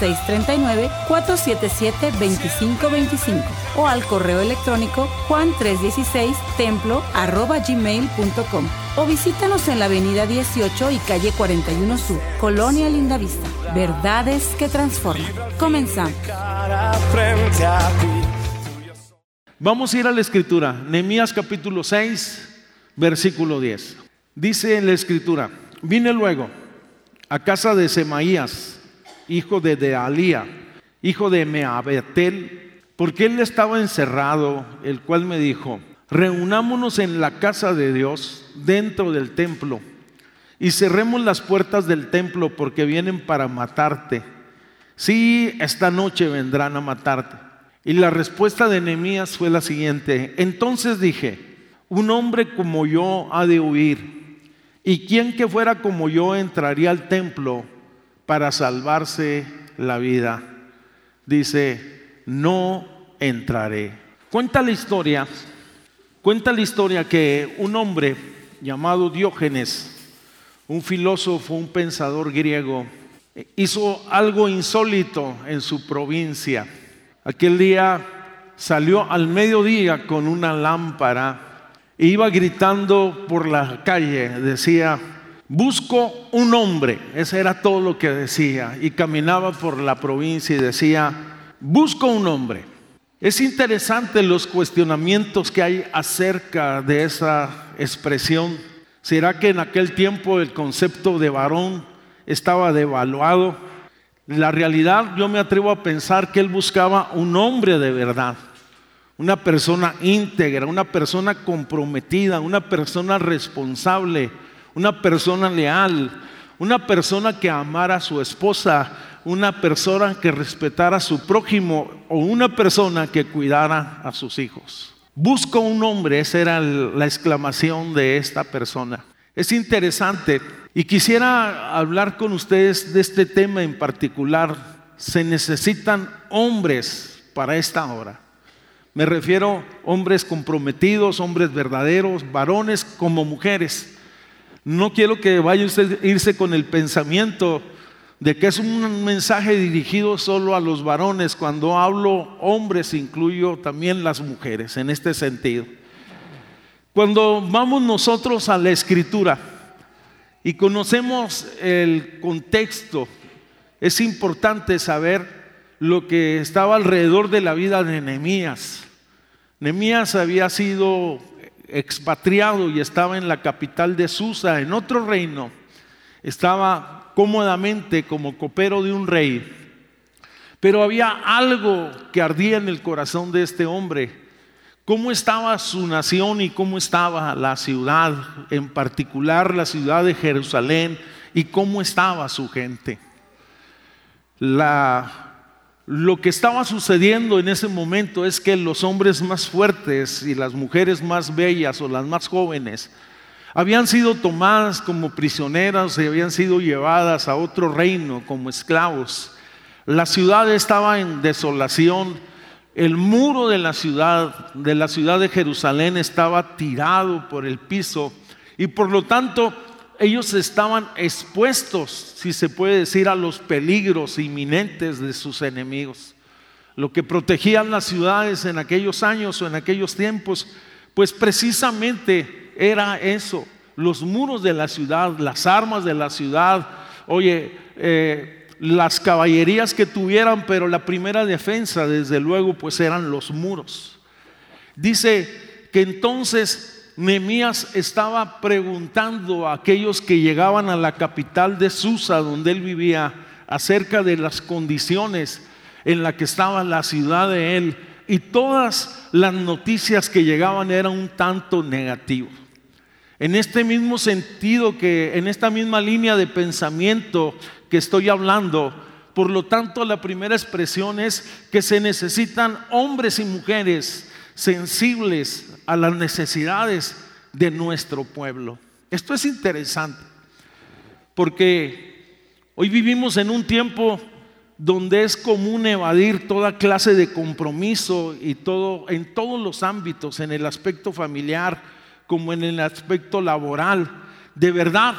639-477-2525 o al correo electrónico juan316templo gmail.com o visítanos en la avenida 18 y calle 41 Sur, Colonia Lindavista. Verdades que transforman. Comenzamos. Vamos a ir a la escritura, Nehemías capítulo 6, versículo 10. Dice en la escritura, vine luego a casa de Semaías, hijo de Dealía, hijo de Meabetel, porque él estaba encerrado, el cual me dijo, reunámonos en la casa de Dios, dentro del templo, y cerremos las puertas del templo porque vienen para matarte. Sí, esta noche vendrán a matarte. Y la respuesta de Nehemías fue la siguiente: Entonces dije, un hombre como yo ha de huir, y quien que fuera como yo entraría al templo para salvarse la vida. Dice, no entraré. Cuenta la historia, cuenta la historia que un hombre llamado Diógenes, un filósofo, un pensador griego, hizo algo insólito en su provincia. Aquel día salió al mediodía con una lámpara e iba gritando por la calle, decía, Busco un hombre, ese era todo lo que decía, y caminaba por la provincia y decía, busco un hombre. Es interesante los cuestionamientos que hay acerca de esa expresión. ¿Será que en aquel tiempo el concepto de varón estaba devaluado? La realidad yo me atrevo a pensar que él buscaba un hombre de verdad, una persona íntegra, una persona comprometida, una persona responsable, una persona leal, una persona que amara a su esposa, una persona que respetara a su prójimo o una persona que cuidara a sus hijos. Busco un hombre, esa era la exclamación de esta persona. Es interesante y quisiera hablar con ustedes de este tema en particular. Se necesitan hombres para esta hora. Me refiero a hombres comprometidos, hombres verdaderos, varones como mujeres no quiero que vaya usted irse con el pensamiento de que es un mensaje dirigido solo a los varones. Cuando hablo hombres, incluyo también las mujeres en este sentido. Cuando vamos nosotros a la escritura y conocemos el contexto, es importante saber lo que estaba alrededor de la vida de Nehemías. Nehemías había sido expatriado y estaba en la capital de Susa, en otro reino, estaba cómodamente como copero de un rey. Pero había algo que ardía en el corazón de este hombre. ¿Cómo estaba su nación y cómo estaba la ciudad, en particular la ciudad de Jerusalén, y cómo estaba su gente? La lo que estaba sucediendo en ese momento es que los hombres más fuertes y las mujeres más bellas o las más jóvenes habían sido tomadas como prisioneras y habían sido llevadas a otro reino como esclavos. La ciudad estaba en desolación. El muro de la ciudad, de la ciudad de Jerusalén, estaba tirado por el piso y por lo tanto ellos estaban expuestos, si se puede decir, a los peligros inminentes de sus enemigos. Lo que protegían las ciudades en aquellos años o en aquellos tiempos, pues precisamente era eso, los muros de la ciudad, las armas de la ciudad, oye, eh, las caballerías que tuvieran, pero la primera defensa, desde luego, pues eran los muros. Dice que entonces Nehemías estaba preguntando a aquellos que llegaban a la capital de Susa, donde él vivía, acerca de las condiciones en las que estaba la ciudad de él. Y todas las noticias que llegaban eran un tanto negativas. En este mismo sentido que, en esta misma línea de pensamiento que estoy hablando, por lo tanto la primera expresión es que se necesitan hombres y mujeres sensibles a las necesidades de nuestro pueblo. Esto es interesante, porque hoy vivimos en un tiempo donde es común evadir toda clase de compromiso y todo en todos los ámbitos, en el aspecto familiar como en el aspecto laboral. De verdad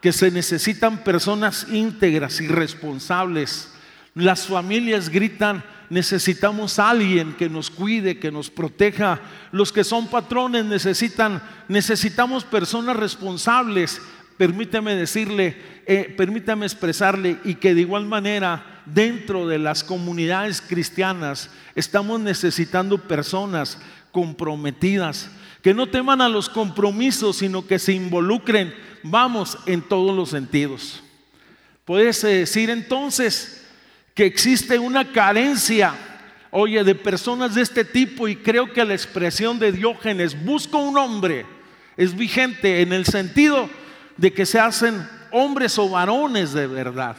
que se necesitan personas íntegras y responsables. Las familias gritan, necesitamos a alguien que nos cuide, que nos proteja. Los que son patrones necesitan, necesitamos personas responsables. Permítame decirle, eh, permítame expresarle y que de igual manera dentro de las comunidades cristianas estamos necesitando personas comprometidas, que no teman a los compromisos, sino que se involucren, vamos, en todos los sentidos. Puedes decir entonces que existe una carencia, oye, de personas de este tipo y creo que la expresión de Diógenes, busco un hombre, es vigente en el sentido de que se hacen hombres o varones de verdad.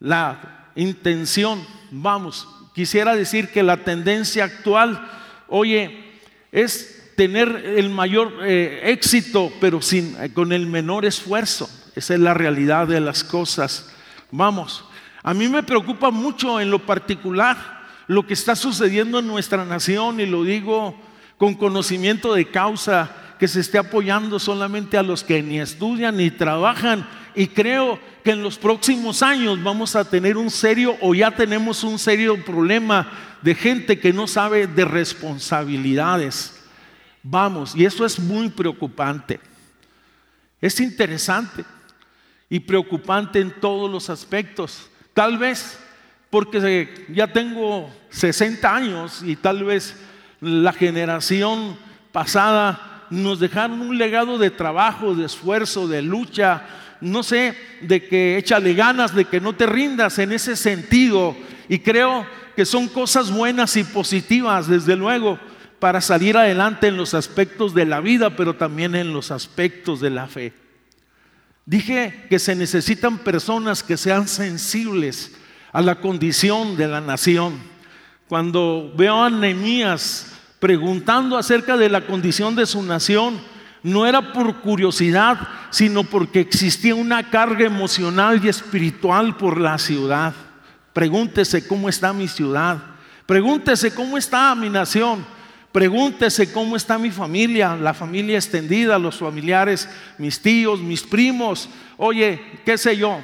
La intención, vamos, quisiera decir que la tendencia actual, oye, es tener el mayor eh, éxito, pero sin, eh, con el menor esfuerzo. Esa es la realidad de las cosas. Vamos, a mí me preocupa mucho en lo particular lo que está sucediendo en nuestra nación y lo digo con conocimiento de causa, que se esté apoyando solamente a los que ni estudian ni trabajan. Y creo que en los próximos años vamos a tener un serio o ya tenemos un serio problema de gente que no sabe de responsabilidades. Vamos, y eso es muy preocupante. Es interesante y preocupante en todos los aspectos. Tal vez porque ya tengo 60 años y tal vez la generación pasada nos dejaron un legado de trabajo, de esfuerzo, de lucha, no sé, de que échale ganas, de que no te rindas en ese sentido. Y creo que son cosas buenas y positivas, desde luego, para salir adelante en los aspectos de la vida, pero también en los aspectos de la fe. Dije que se necesitan personas que sean sensibles a la condición de la nación. Cuando veo a Nehemías preguntando acerca de la condición de su nación, no era por curiosidad, sino porque existía una carga emocional y espiritual por la ciudad. Pregúntese cómo está mi ciudad. Pregúntese cómo está mi nación. Pregúntese cómo está mi familia, la familia extendida, los familiares, mis tíos, mis primos. Oye, qué sé yo.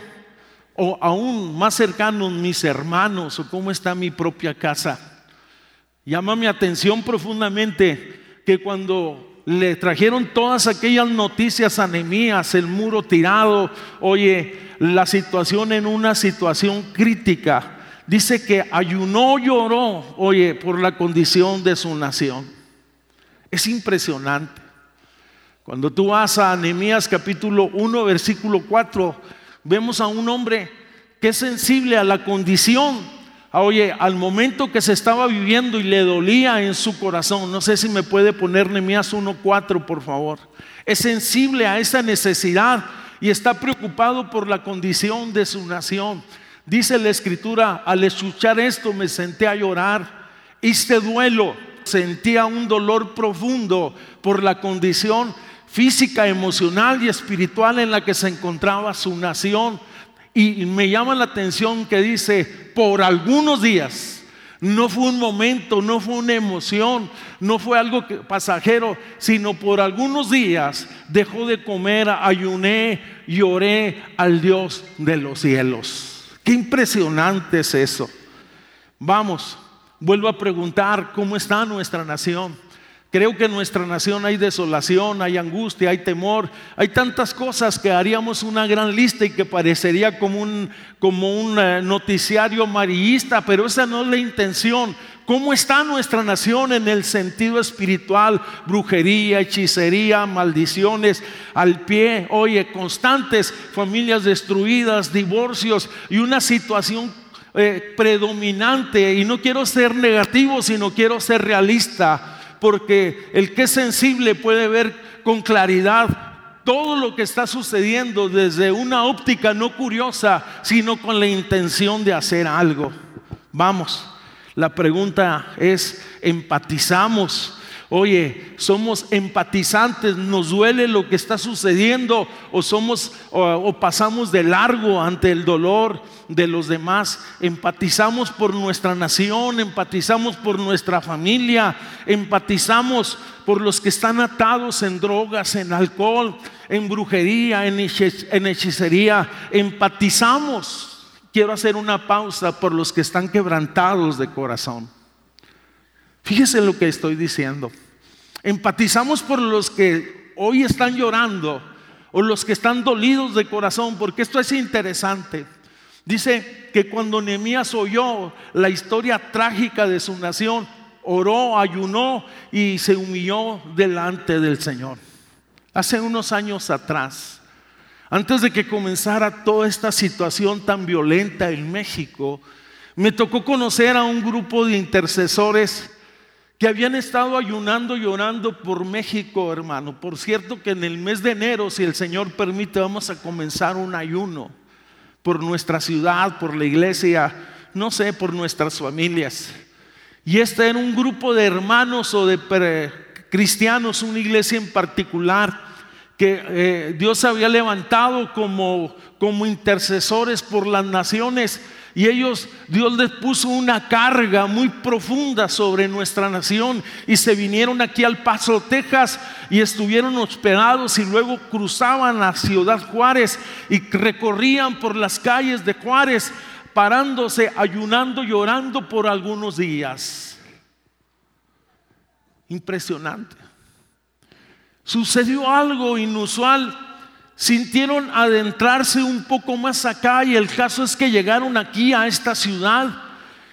O aún más cercanos, mis hermanos, o cómo está mi propia casa. Llama mi atención profundamente que cuando le trajeron todas aquellas noticias a el muro tirado, oye, la situación en una situación crítica, dice que ayunó, lloró, oye, por la condición de su nación. Es impresionante. Cuando tú vas a Nehemías capítulo 1, versículo 4, vemos a un hombre que es sensible a la condición, oye, al momento que se estaba viviendo y le dolía en su corazón. No sé si me puede poner Nehemías 1:4, por favor. Es sensible a esa necesidad y está preocupado por la condición de su nación. Dice la escritura, al escuchar esto me senté a llorar, hice duelo, sentía un dolor profundo por la condición física, emocional y espiritual en la que se encontraba su nación. Y me llama la atención que dice, por algunos días, no fue un momento, no fue una emoción, no fue algo pasajero, sino por algunos días dejó de comer, ayuné, lloré al Dios de los cielos. Qué impresionante es eso. Vamos, vuelvo a preguntar, ¿cómo está nuestra nación? Creo que en nuestra nación hay desolación, hay angustia, hay temor, hay tantas cosas que haríamos una gran lista y que parecería como un, como un eh, noticiario amarillista, pero esa no es la intención. ¿Cómo está nuestra nación en el sentido espiritual? Brujería, hechicería, maldiciones al pie, oye, constantes, familias destruidas, divorcios y una situación eh, predominante. Y no quiero ser negativo, sino quiero ser realista porque el que es sensible puede ver con claridad todo lo que está sucediendo desde una óptica no curiosa, sino con la intención de hacer algo. Vamos, la pregunta es, ¿empatizamos? Oye, somos empatizantes, nos duele lo que está sucediendo o somos o, pasamos de largo ante el dolor de los demás. Empatizamos por nuestra nación, empatizamos por nuestra familia, empatizamos por los que están atados en drogas, en alcohol, en brujería, en hechicería. Empatizamos. Quiero hacer una pausa por los que están quebrantados de corazón. Fíjese lo que estoy diciendo. Empatizamos por los que hoy están llorando o los que están dolidos de corazón, porque esto es interesante. Dice que cuando Nehemías oyó la historia trágica de su nación, oró, ayunó y se humilló delante del Señor. Hace unos años atrás, antes de que comenzara toda esta situación tan violenta en México, me tocó conocer a un grupo de intercesores que habían estado ayunando y orando por México, hermano. Por cierto que en el mes de enero, si el Señor permite, vamos a comenzar un ayuno por nuestra ciudad, por la iglesia, no sé, por nuestras familias. Y este era un grupo de hermanos o de cristianos, una iglesia en particular, que eh, Dios había levantado como, como intercesores por las naciones y ellos, Dios les puso una carga muy profunda sobre nuestra nación y se vinieron aquí al Paso, Texas y estuvieron hospedados y luego cruzaban a Ciudad Juárez y recorrían por las calles de Juárez parándose, ayunando, llorando por algunos días. Impresionante. Sucedió algo inusual. Sintieron adentrarse un poco más acá y el caso es que llegaron aquí a esta ciudad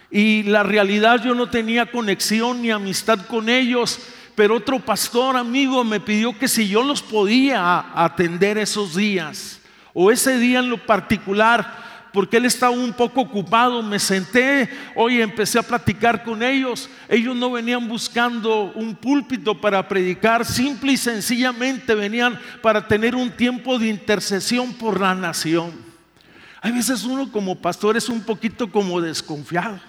y la realidad yo no tenía conexión ni amistad con ellos, pero otro pastor amigo me pidió que si yo los podía atender esos días o ese día en lo particular porque él estaba un poco ocupado. Me senté, hoy empecé a platicar con ellos. Ellos no venían buscando un púlpito para predicar, simple y sencillamente venían para tener un tiempo de intercesión por la nación. Hay veces uno como pastor es un poquito como desconfiado.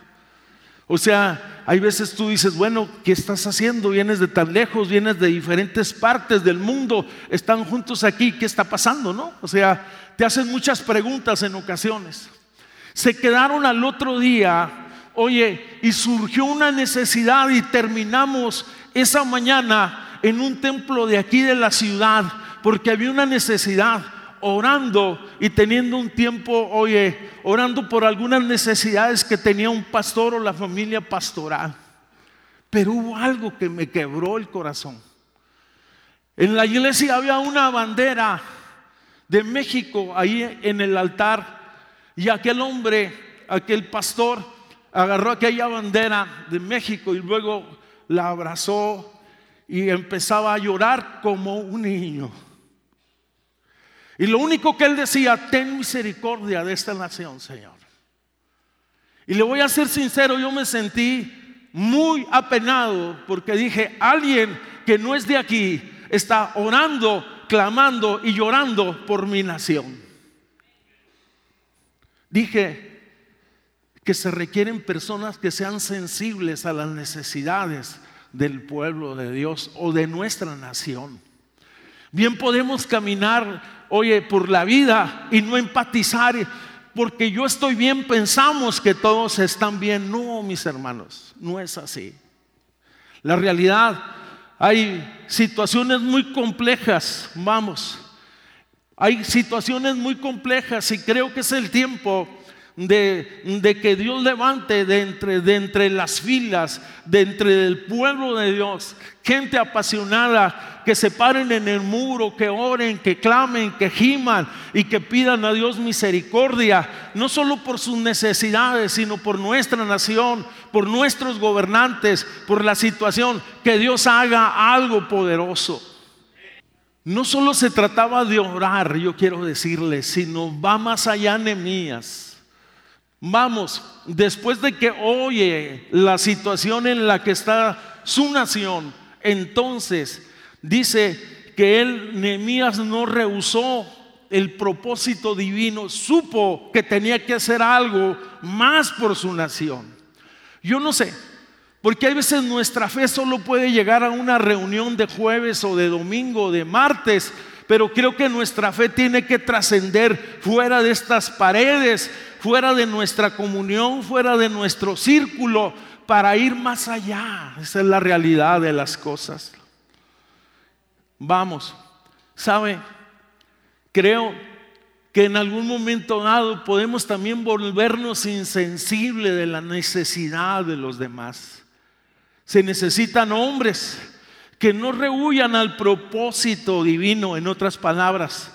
O sea, hay veces tú dices, bueno, ¿qué estás haciendo? Vienes de tan lejos, vienes de diferentes partes del mundo, están juntos aquí, ¿qué está pasando? ¿No? O sea, te hacen muchas preguntas en ocasiones. Se quedaron al otro día, oye, y surgió una necesidad y terminamos esa mañana en un templo de aquí de la ciudad, porque había una necesidad orando y teniendo un tiempo, oye, orando por algunas necesidades que tenía un pastor o la familia pastoral. Pero hubo algo que me quebró el corazón. En la iglesia había una bandera de México ahí en el altar y aquel hombre, aquel pastor, agarró aquella bandera de México y luego la abrazó y empezaba a llorar como un niño. Y lo único que él decía, ten misericordia de esta nación, Señor. Y le voy a ser sincero, yo me sentí muy apenado porque dije, alguien que no es de aquí está orando, clamando y llorando por mi nación. Dije que se requieren personas que sean sensibles a las necesidades del pueblo de Dios o de nuestra nación. Bien podemos caminar oye, por la vida y no empatizar, porque yo estoy bien, pensamos que todos están bien. No, mis hermanos, no es así. La realidad, hay situaciones muy complejas, vamos, hay situaciones muy complejas y creo que es el tiempo de, que Dios levante de entre, de entre las filas, de entre el pueblo de Dios, gente apasionada que se paren en el muro, que oren, que clamen, que giman y que pidan a Dios misericordia, no solo por sus necesidades, sino por nuestra nación, por nuestros gobernantes, por la situación, que Dios haga algo poderoso. No solo se trataba de orar, yo quiero decirles, sino va más allá Nehemías Vamos, después de que oye la situación en la que está su nación, entonces dice que él, Nehemías, no rehusó el propósito divino, supo que tenía que hacer algo más por su nación. Yo no sé, Porque hay veces nuestra fe solo puede llegar a una reunión de jueves o de domingo o de martes, pero creo que nuestra fe tiene que trascender fuera de estas paredes, fuera de nuestra comunión, fuera de nuestro círculo, para ir más allá. Esa es la realidad de las cosas. Vamos, ¿sabe? Creo que en algún momento dado podemos también volvernos insensibles de la necesidad de los demás. Se necesitan hombres que no rehuyan al propósito divino, en otras palabras.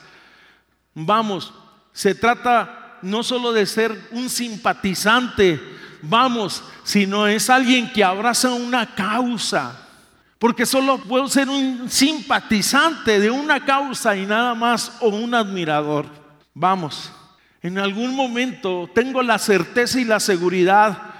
Vamos, se trata no solo de ser un simpatizante, vamos, sino es alguien que abraza una causa. Porque solo puedo ser un simpatizante de una causa y nada más o un admirador. Vamos, en algún momento tengo la certeza y la seguridad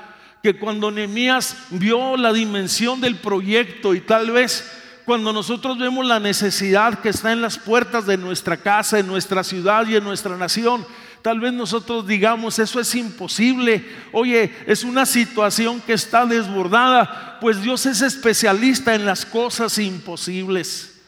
que cuando Nehemías vio la dimensión del proyecto y tal vez cuando nosotros vemos la necesidad que está en las puertas de nuestra casa, en nuestra ciudad y en nuestra nación, tal vez nosotros digamos, eso es imposible, oye, es una situación que está desbordada, pues Dios es especialista en las cosas imposibles.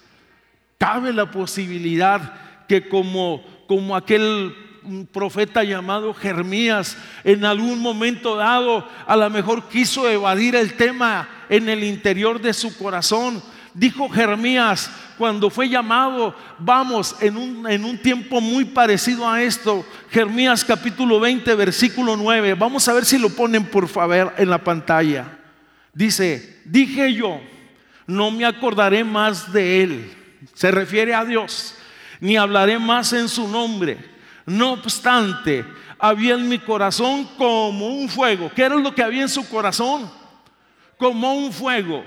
Cabe la posibilidad que como, como aquel un profeta llamado Jeremías en algún momento dado a lo mejor quiso evadir el tema en el interior de su corazón. Dijo Jeremías cuando fue llamado, vamos, en un, en un tiempo muy parecido a esto, Jeremías capítulo 20, versículo 9, vamos a ver si lo ponen por favor en la pantalla. Dice, dije yo, no me acordaré más de él, se refiere a Dios, ni hablaré más en su nombre no obstante, había en mi corazón como un fuego. ¿Qué era lo que había en su corazón? Como un fuego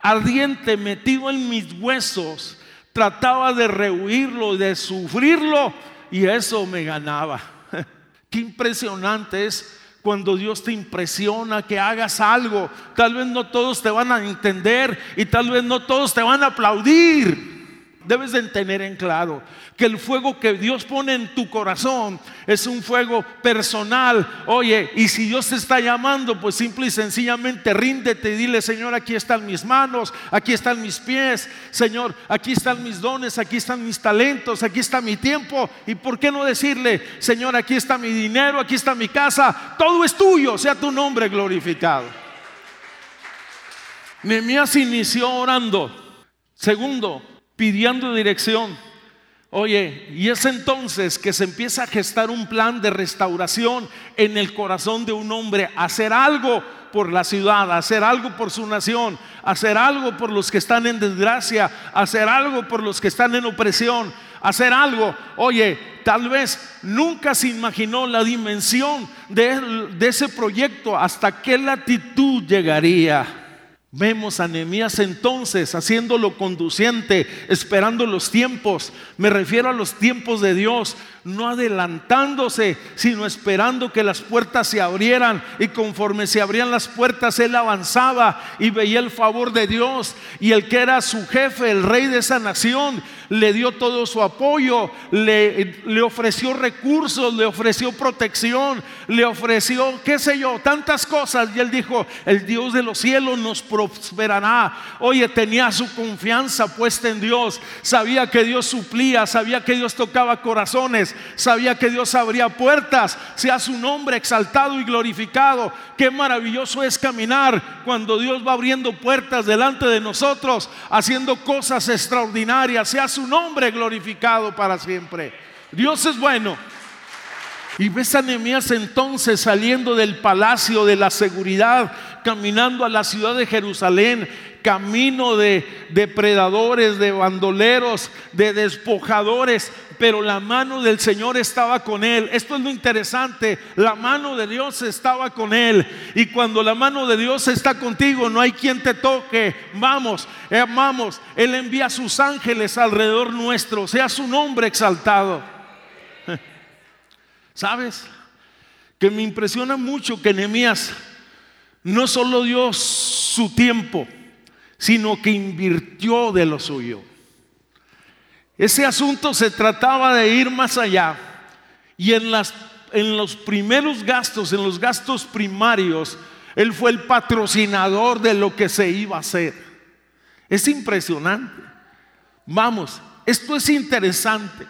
ardiente metido en mis huesos. Trataba de rehuirlo, de sufrirlo y eso me ganaba. Qué impresionante es cuando Dios te impresiona que hagas algo. Tal vez no todos te van a entender y tal vez no todos te van a aplaudir. Debes de tener en claro que el fuego que Dios pone en tu corazón es un fuego personal. Oye, y si Dios te está llamando, pues simple y sencillamente ríndete y dile, Señor, aquí están mis manos, aquí están mis pies, Señor, aquí están mis dones, aquí están mis talentos, aquí está mi tiempo. ¿Y por qué no decirle, Señor, aquí está mi dinero, aquí está mi casa, todo es tuyo, sea tu nombre glorificado? Nehemías inició orando. Segundo, pidiendo dirección. Oye, y es entonces que se empieza a gestar un plan de restauración en el corazón de un hombre, hacer algo por la ciudad, hacer algo por su nación, hacer algo por los que están en desgracia, hacer algo por los que están en opresión, hacer algo. Oye, tal vez nunca se imaginó la dimensión de, ese proyecto, hasta qué latitud llegaría. Vemos a Nehemías entonces haciéndolo conduciente, esperando los tiempos. Me refiero a los tiempos de Dios, no adelantándose, sino esperando que las puertas se abrieran. Y conforme se abrían las puertas, él avanzaba y veía el favor de Dios. Y el que era su jefe, el rey de esa nación, le dio todo su apoyo, le, le ofreció recursos, le ofreció protección, le ofreció, qué sé yo, tantas cosas. Y él dijo, el Dios de los cielos nos prosperará. Oye, tenía su confianza puesta en Dios, sabía que Dios suplía, sabía que Dios tocaba corazones, sabía que Dios abría puertas, sea su nombre exaltado y glorificado. Qué maravilloso es caminar cuando Dios va abriendo puertas delante de nosotros, haciendo cosas extraordinarias, sea su nombre glorificado para siempre. Dios es bueno. Y ves a Nehemías entonces saliendo del palacio de la seguridad, caminando a la ciudad de Jerusalén, camino de depredadores, de bandoleros, de despojadores, pero la mano del Señor estaba con él. Esto es lo interesante, la mano de Dios estaba con él. Y cuando la mano de Dios está contigo, no hay quien te toque. Vamos, eh, Él envía a sus ángeles alrededor nuestro, sea su nombre exaltado. ¿Sabes? Que me impresiona mucho que Nehemías no solo dio su tiempo, sino que invirtió de lo suyo. Ese asunto se trataba de ir más allá. Y en, las, en los primeros gastos, en los gastos primarios, Él fue el patrocinador de lo que se iba a hacer. Es impresionante. Vamos, esto es interesante.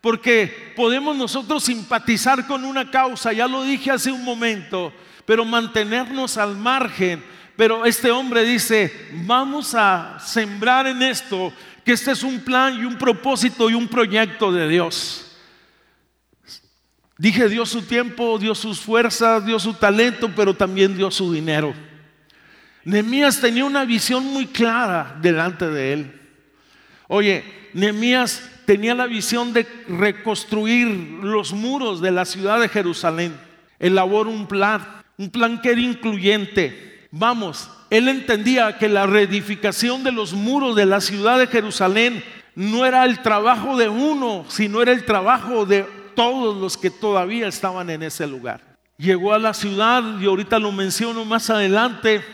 Porque podemos nosotros simpatizar con una causa, ya lo dije hace un momento, pero mantenernos al margen. Pero este hombre dice, vamos a sembrar en esto, que este es un plan y un propósito y un proyecto de Dios. Dije, dio su tiempo, dio sus fuerzas, dio su talento, pero también dio su dinero. Nehemías tenía una visión muy clara delante de él. Oye, Nehemías tenía la visión de reconstruir los muros de la ciudad de Jerusalén. Elaboró un plan, un plan que era incluyente. Vamos, él entendía que la reedificación de los muros de la ciudad de Jerusalén no era el trabajo de uno, sino era el trabajo de todos los que todavía estaban en ese lugar. Llegó a la ciudad y ahorita lo menciono más adelante.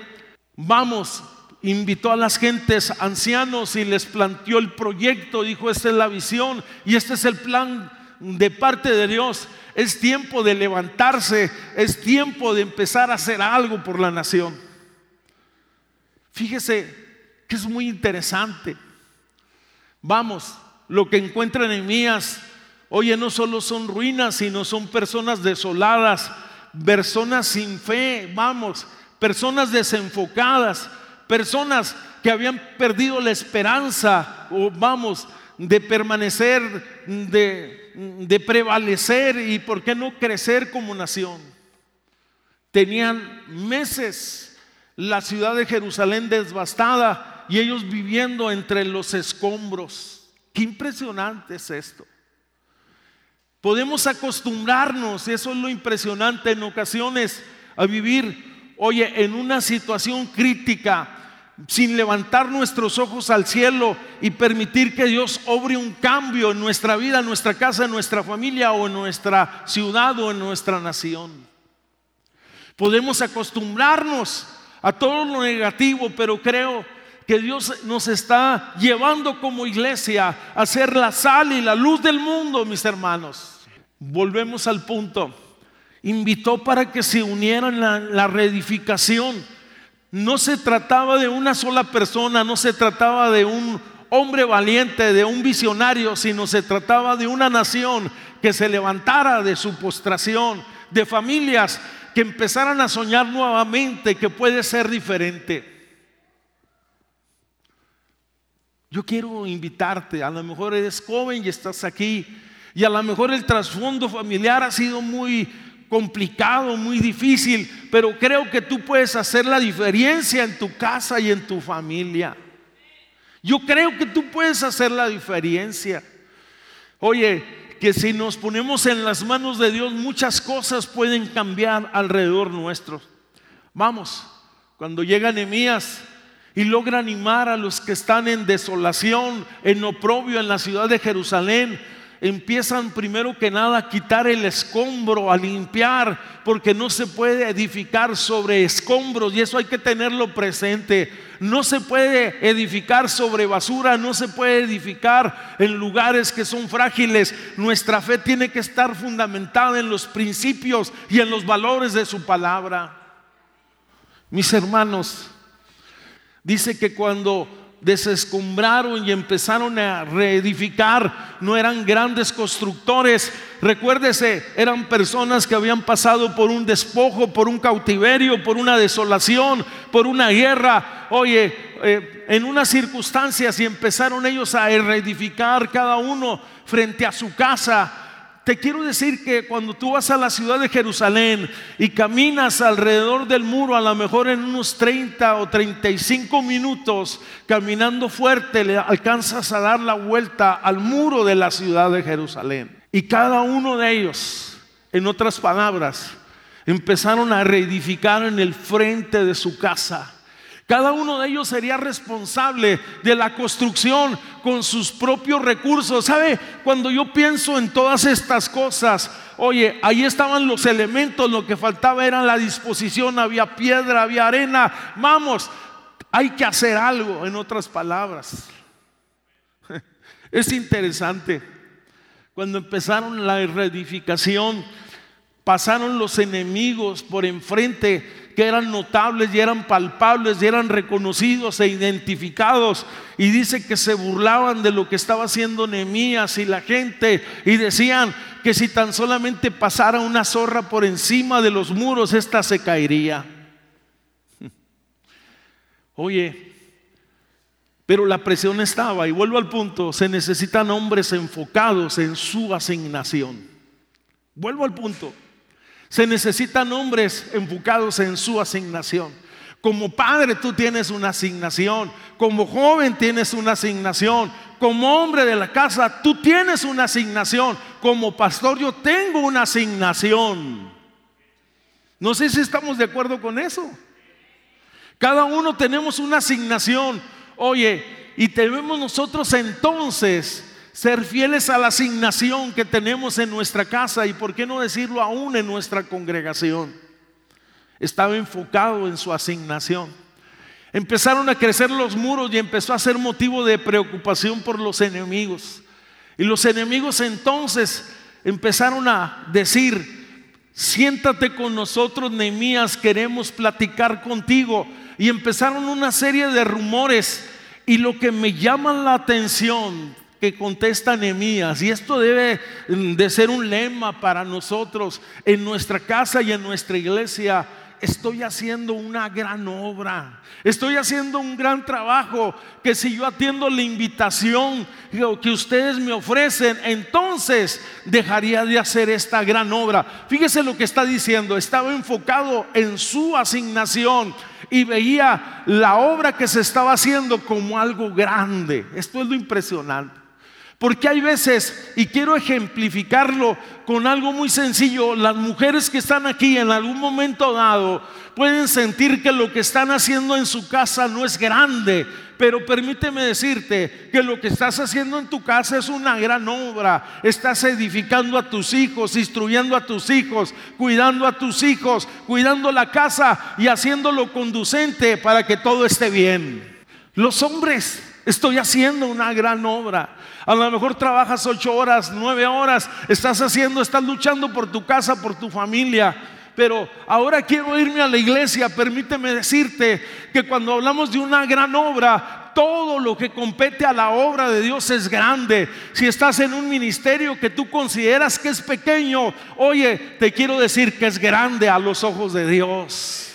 Vamos, invitó a las gentes ancianos y les planteó el proyecto, dijo, esta es la visión y este es el plan de parte de Dios. Es tiempo de levantarse, es tiempo de empezar a hacer algo por la nación. Fíjese que es muy interesante. Vamos, lo que encuentra en Mías Oye, no solo son ruinas, sino son personas desoladas, personas sin fe, vamos, personas desenfocadas, personas que habían perdido la esperanza, o vamos, de permanecer, de, de prevalecer y por qué no crecer como nación. Tenían meses la ciudad de Jerusalén devastada y ellos viviendo entre los escombros. Qué impresionante es esto. Podemos acostumbrarnos, eso es lo impresionante en ocasiones, a vivir, oye, en una situación crítica, sin levantar nuestros ojos al cielo y permitir que Dios obre un cambio en nuestra vida, en nuestra casa, en nuestra familia o en nuestra ciudad o en nuestra nación. Podemos acostumbrarnos a todo lo negativo, pero creo que Dios nos está llevando como iglesia a ser la sal y la luz del mundo, mis hermanos. Volvemos al punto. Invitó para que se unieran la, la reedificación. No se trataba de una sola persona, no se trataba de un hombre valiente, de un visionario, sino se trataba de una nación que se levantara de su postración, de familias que empezaran a soñar nuevamente que puede ser diferente. Yo quiero invitarte, a lo mejor eres joven y estás aquí y a lo mejor el trasfondo familiar ha sido muy complicado, muy difícil, pero creo que tú puedes hacer la diferencia en tu casa y en tu familia. Yo creo que tú puedes hacer la diferencia. Oye, que si nos ponemos en las manos de Dios, muchas cosas pueden cambiar alrededor nuestro. Vamos, cuando llega Nehemías y logra animar a los que están en desolación, en oprobio en la ciudad de Jerusalén, empiezan primero que nada a quitar el escombro, a limpiar, porque no se puede edificar sobre escombros y eso hay que tenerlo presente. No se puede edificar sobre basura, no se puede edificar en lugares que son frágiles. Nuestra fe tiene que estar fundamentada en los principios y en los valores de su palabra. Mis hermanos, dice que cuando desescombraron y empezaron a reedificar. No eran grandes constructores. Recuérdese, eran personas que habían pasado por un despojo, por un cautiverio, por una desolación, por una guerra. Oye, eh, en unas circunstancias y empezaron ellos a reedificar cada uno frente a su casa te quiero decir que cuando tú vas a la ciudad de Jerusalén y caminas alrededor del muro, a lo mejor en unos 30 o 35 minutos, caminando fuerte, le alcanzas a dar la vuelta al muro de la ciudad de Jerusalén. Y cada uno de ellos, en otras palabras, empezaron a reedificar en el frente de su casa cada uno de ellos sería responsable de la construcción con sus propios recursos. ¿Sabe? Cuando yo pienso en todas estas cosas, oye, ahí estaban los elementos, lo que faltaba era la disposición, había piedra, había arena. Vamos, hay que hacer algo, en otras palabras. Es interesante. Cuando empezaron la reedificación, pasaron los enemigos por enfrente que eran notables y eran palpables y eran reconocidos e identificados. Y dice que se burlaban de lo que estaba haciendo Nehemías y la gente y decían que si tan solamente pasara una zorra por encima de los muros, esta se caería. Oye, pero la presión estaba, y vuelvo al punto, se necesitan hombres enfocados en su asignación. Vuelvo al punto, se necesitan hombres enfocados en su asignación. Como padre tú tienes una asignación, como joven tienes una asignación, como hombre de la casa tú tienes una asignación, como pastor yo tengo una asignación. No sé si estamos de acuerdo con eso. Cada uno tenemos una asignación. Oye, y debemos nosotros entonces ser fieles a la asignación que tenemos en nuestra casa y por qué no decirlo aún en nuestra congregación. Estaba enfocado en su asignación. Empezaron a crecer los muros y empezó a ser motivo de preocupación por los enemigos. Y los enemigos entonces empezaron a decir, siéntate con nosotros, Nehemías, queremos platicar contigo y empezaron una serie de rumores y lo que me llama la atención que contesta Nehemías, y esto debe de ser un lema para nosotros en nuestra casa y en nuestra iglesia, estoy haciendo una gran obra, estoy haciendo un gran trabajo, que si yo atiendo la invitación que ustedes me ofrecen, entonces dejaría de hacer esta gran obra. Fíjese lo que está diciendo, estaba enfocado en su asignación y veía la obra que se estaba haciendo como algo grande. Esto es lo impresionante. Porque hay veces, y quiero ejemplificarlo con algo muy sencillo, las mujeres que están aquí en algún momento dado pueden sentir que lo que están haciendo en su casa no es grande, pero permíteme decirte que lo que estás haciendo en tu casa es una gran obra. Estás edificando a tus hijos, instruyendo a tus hijos, cuidando a tus hijos, cuidando la casa y haciéndolo conducente para que todo esté bien. Los hombres, estoy haciendo una gran obra. A lo mejor trabajas ocho horas, nueve horas, estás haciendo, estás luchando por tu casa, por tu familia. Pero ahora quiero irme a la iglesia. Permíteme decirte que cuando hablamos de una gran obra, todo lo que compete a la obra de Dios es grande. Si estás en un ministerio que tú consideras que es pequeño, oye, te quiero decir que es grande a los ojos de Dios.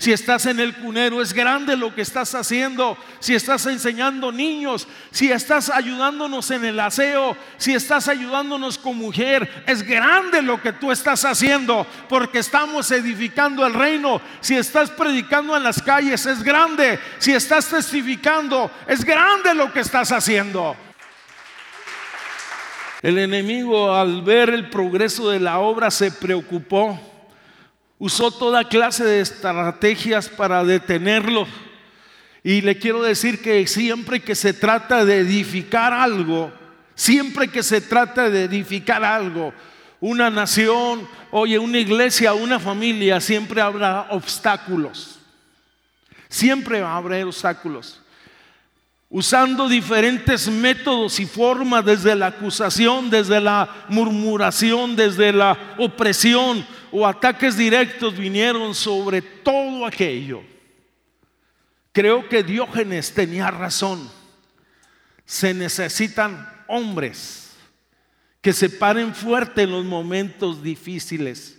Si estás en el cunero, es grande lo que estás haciendo. Si estás enseñando niños, si estás ayudándonos en el aseo, si estás ayudándonos con mujer, es grande lo que tú estás haciendo porque estamos edificando el reino. Si estás predicando en las calles, es grande. Si estás testificando, es grande lo que estás haciendo. El enemigo al ver el progreso de la obra se preocupó usó toda clase de estrategias para detenerlo. Y le quiero decir que siempre que se trata de edificar algo, siempre que se trata de edificar algo, una nación, oye, una iglesia, una familia, siempre habrá obstáculos. Siempre haber obstáculos. Usando diferentes métodos y formas desde la acusación, desde la murmuración, desde la opresión, o ataques directos vinieron sobre todo aquello. Creo que Diógenes tenía razón. Se necesitan hombres que se paren fuerte en los momentos difíciles.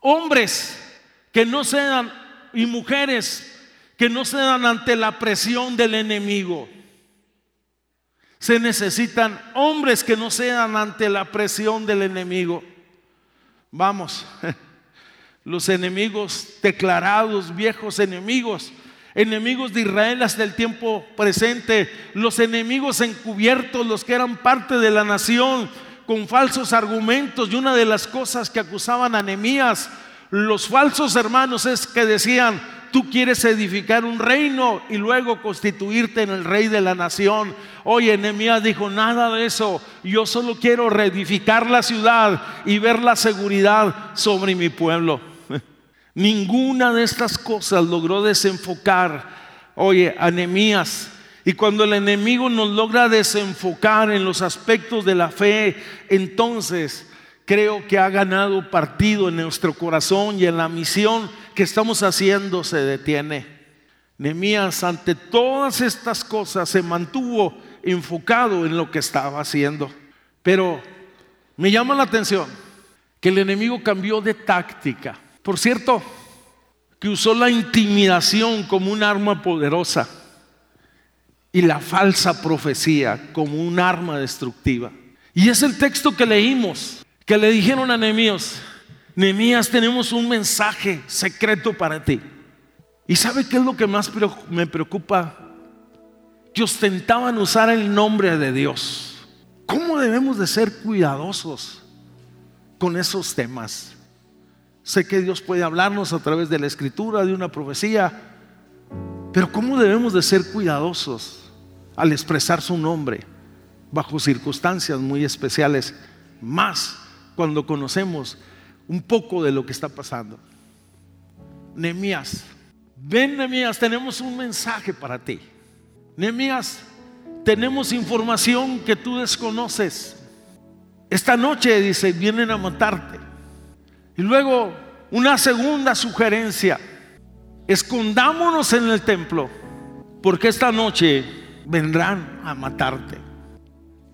Hombres que no sean y mujeres que no sean ante la presión del enemigo. Se necesitan hombres que no sean ante la presión del enemigo. Vamos, los enemigos declarados, viejos enemigos, enemigos de Israel hasta el tiempo presente, los enemigos encubiertos, los que eran parte de la nación, con falsos argumentos. Y una de las cosas que acusaban a Nehemías, los falsos hermanos, es que decían, tú quieres edificar un reino y luego constituirte en el rey de la nación. Oye, Nehemías dijo, nada de eso, yo solo quiero reedificar la ciudad y ver la seguridad sobre mi pueblo. Ninguna de estas cosas logró desenfocar, oye, a Nehemías. Y cuando el enemigo nos logra desenfocar en los aspectos de la fe, entonces creo que ha ganado partido en nuestro corazón y en la misión que estamos haciendo se detiene. Nehemías ante todas estas cosas se mantuvo enfocado en lo que estaba haciendo. Pero me llama la atención que el enemigo cambió de táctica. Por cierto, que usó la intimidación como un arma poderosa y la falsa profecía como un arma destructiva. Y es el texto que leímos, que le dijeron a Nehemías, Nehemías tenemos un mensaje secreto para ti. ¿Y sabe qué es lo que más me preocupa? Que ostentaban usar el nombre de Dios. ¿Cómo debemos de ser cuidadosos con esos temas? Sé que Dios puede hablarnos a través de la escritura, de una profecía, pero ¿cómo debemos de ser cuidadosos al expresar su nombre bajo circunstancias muy especiales, más cuando conocemos un poco de lo que está pasando? Nehemías, ven Nehemías, tenemos un mensaje para ti. Nehemías, tenemos información que tú desconoces. Esta noche, dice, vienen a matarte. Y luego una segunda sugerencia, escondámonos en el templo, porque esta noche vendrán a matarte.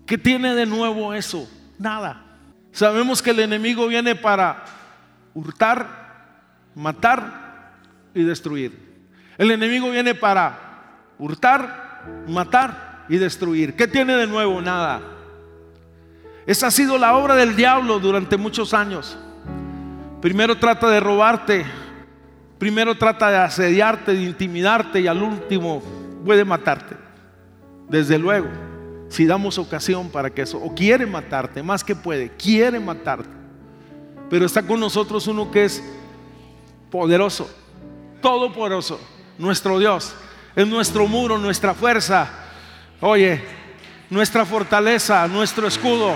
¿Qué tiene de nuevo eso? Nada. Sabemos que el enemigo viene para hurtar, matar y destruir. El enemigo viene para hurtar, matar y destruir. ¿Qué tiene de nuevo? Nada. Esa ha sido la obra del diablo durante muchos años. Primero trata de robarte, primero trata de asediarte, de intimidarte y al último puede matarte. Desde luego, si damos ocasión para que eso, o quiere matarte, más que puede, quiere matarte. Pero está con nosotros uno que es poderoso, todopoderoso, nuestro Dios, es nuestro muro, nuestra fuerza. Oye, nuestra fortaleza, nuestro escudo,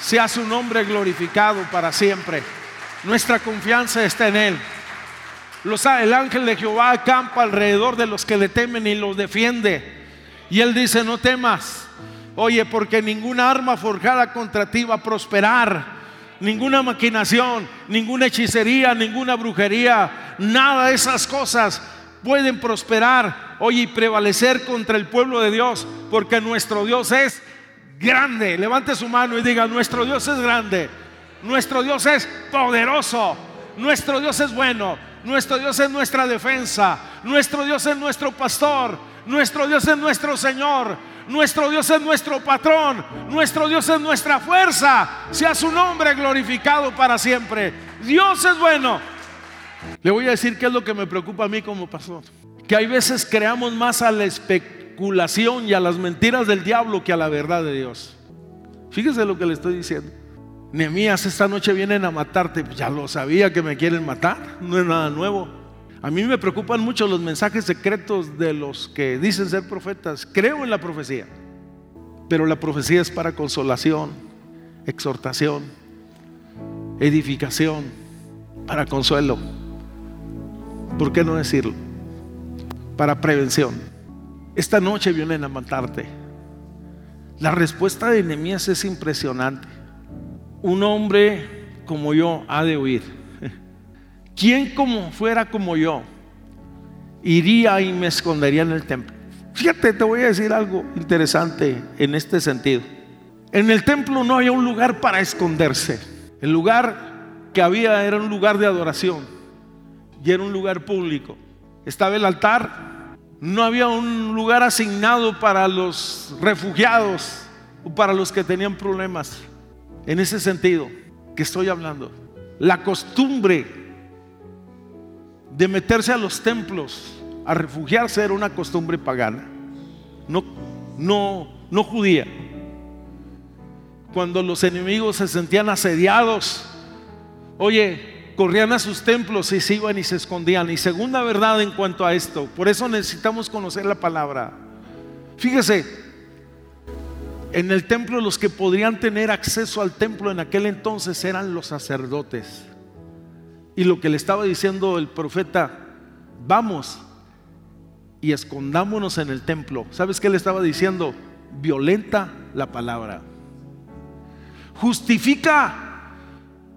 sea su nombre glorificado para siempre. Nuestra confianza está en Él. el ángel de Jehová acampa alrededor de los que le temen y los defiende. Y Él dice, no temas. Oye, porque ninguna arma forjada contra ti va a prosperar. Ninguna maquinación, ninguna hechicería, ninguna brujería, nada de esas cosas pueden prosperar, oye, y prevalecer contra el pueblo de Dios, porque nuestro Dios es grande. Levante su mano y diga, nuestro Dios es grande. Nuestro Dios es poderoso. Nuestro Dios es bueno. Nuestro Dios es nuestra defensa. Nuestro Dios es nuestro pastor. Nuestro Dios es nuestro Señor. Nuestro Dios es nuestro patrón. Nuestro Dios es nuestra fuerza. Sea su nombre glorificado para siempre. Dios es bueno. Le voy a decir qué es lo que me preocupa a mí como pastor. Que hay veces creamos más a la especulación y a las mentiras del diablo que a la verdad de Dios. Fíjese lo que le estoy diciendo. Nehemías, esta noche vienen a matarte. Ya lo sabía que me quieren matar, no es nada nuevo. A mí me preocupan mucho los mensajes secretos de los que dicen ser profetas. Creo en la profecía, pero la profecía es para consolación, exhortación, edificación, para consuelo. ¿Por qué no decirlo? Para prevención. Esta noche vienen a matarte. La respuesta de Nehemías es impresionante un hombre como yo ha de huir. ¿Quién como fuera como yo iría y me escondería en el templo? Fíjate, te voy a decir algo interesante en este sentido. En el templo no había un lugar para esconderse. El lugar que había era un lugar de adoración y era un lugar público. Estaba el altar, no había un lugar asignado para los refugiados o para los que tenían problemas. En ese sentido que estoy hablando, la costumbre de meterse a los templos a refugiarse era una costumbre pagana, no, no, no judía. Cuando los enemigos se sentían asediados, oye, corrían a sus templos y se iban y se escondían. Y segunda verdad en cuanto a esto, por eso necesitamos conocer la palabra. Fíjese, en el templo los que podrían tener acceso al templo en aquel entonces eran los sacerdotes. Y lo que le estaba diciendo el profeta, vamos y escondámonos en el templo. ¿Sabes qué le estaba diciendo? Violenta la palabra. Justifica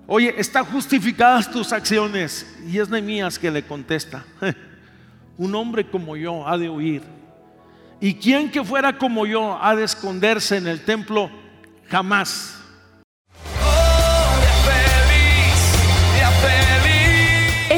Oye, ¿están justificadas tus acciones? Y es Nehemías que le contesta. Un hombre como yo ha de huir. Y quien que fuera como yo ha de esconderse en el templo jamás.